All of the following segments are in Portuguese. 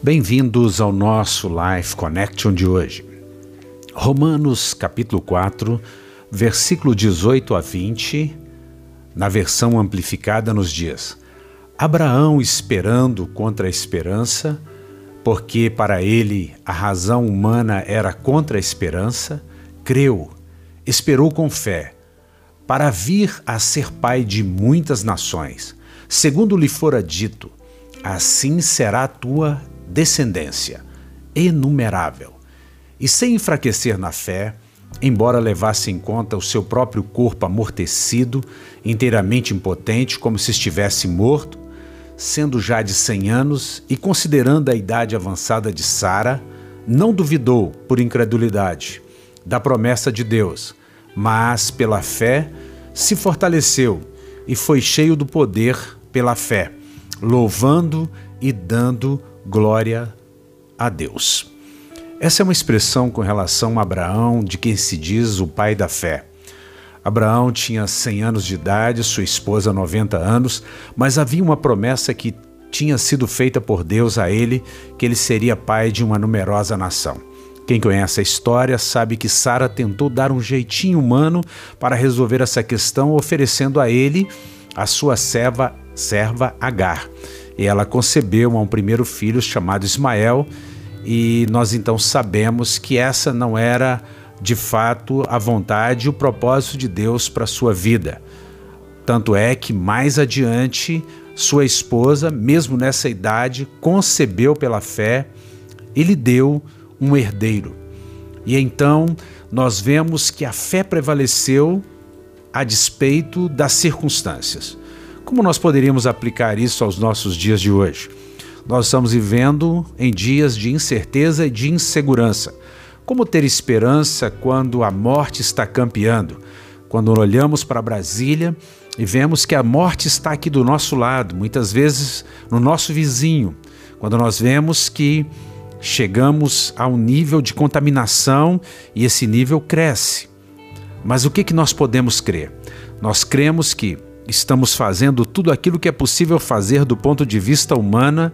Bem-vindos ao nosso Life Connection de hoje. Romanos capítulo 4, versículo 18 a 20, na versão amplificada nos dias: Abraão esperando contra a esperança, porque para ele a razão humana era contra a esperança, creu, esperou com fé, para vir a ser pai de muitas nações, segundo lhe fora dito: assim será a tua descendência, inumerável. E sem enfraquecer na fé, embora levasse em conta o seu próprio corpo amortecido, inteiramente impotente, como se estivesse morto, sendo já de cem anos e considerando a idade avançada de Sara, não duvidou, por incredulidade, da promessa de Deus, mas pela fé se fortaleceu e foi cheio do poder pela fé, louvando e dando glória a Deus. Essa é uma expressão com relação a Abraão, de quem se diz o pai da fé. Abraão tinha 100 anos de idade, sua esposa 90 anos, mas havia uma promessa que tinha sido feita por Deus a ele, que ele seria pai de uma numerosa nação. Quem conhece a história sabe que Sara tentou dar um jeitinho humano para resolver essa questão, oferecendo a ele a sua serva, serva Agar e ela concebeu um primeiro filho chamado Ismael, e nós então sabemos que essa não era de fato a vontade e o propósito de Deus para sua vida. Tanto é que mais adiante sua esposa, mesmo nessa idade, concebeu pela fé e lhe deu um herdeiro. E então nós vemos que a fé prevaleceu a despeito das circunstâncias. Como nós poderíamos aplicar isso aos nossos dias de hoje? Nós estamos vivendo em dias de incerteza e de insegurança. Como ter esperança quando a morte está campeando? Quando olhamos para Brasília e vemos que a morte está aqui do nosso lado, muitas vezes no nosso vizinho. Quando nós vemos que chegamos a um nível de contaminação e esse nível cresce. Mas o que, que nós podemos crer? Nós cremos que estamos fazendo tudo aquilo que é possível fazer do ponto de vista humana,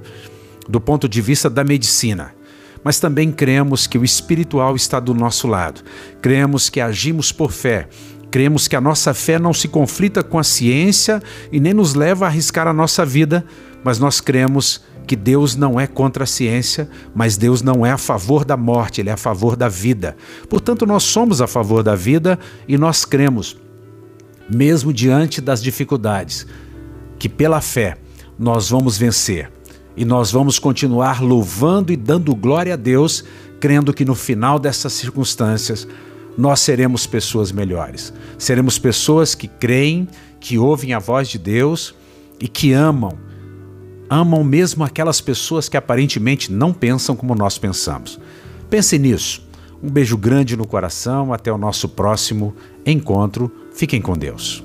do ponto de vista da medicina. Mas também cremos que o espiritual está do nosso lado. Cremos que agimos por fé. Cremos que a nossa fé não se conflita com a ciência e nem nos leva a arriscar a nossa vida, mas nós cremos que Deus não é contra a ciência, mas Deus não é a favor da morte, Ele é a favor da vida. Portanto, nós somos a favor da vida e nós cremos mesmo diante das dificuldades, que pela fé nós vamos vencer e nós vamos continuar louvando e dando glória a Deus, crendo que no final dessas circunstâncias nós seremos pessoas melhores. Seremos pessoas que creem, que ouvem a voz de Deus e que amam. Amam mesmo aquelas pessoas que aparentemente não pensam como nós pensamos. Pense nisso. Um beijo grande no coração. Até o nosso próximo encontro. Fiquem com Deus.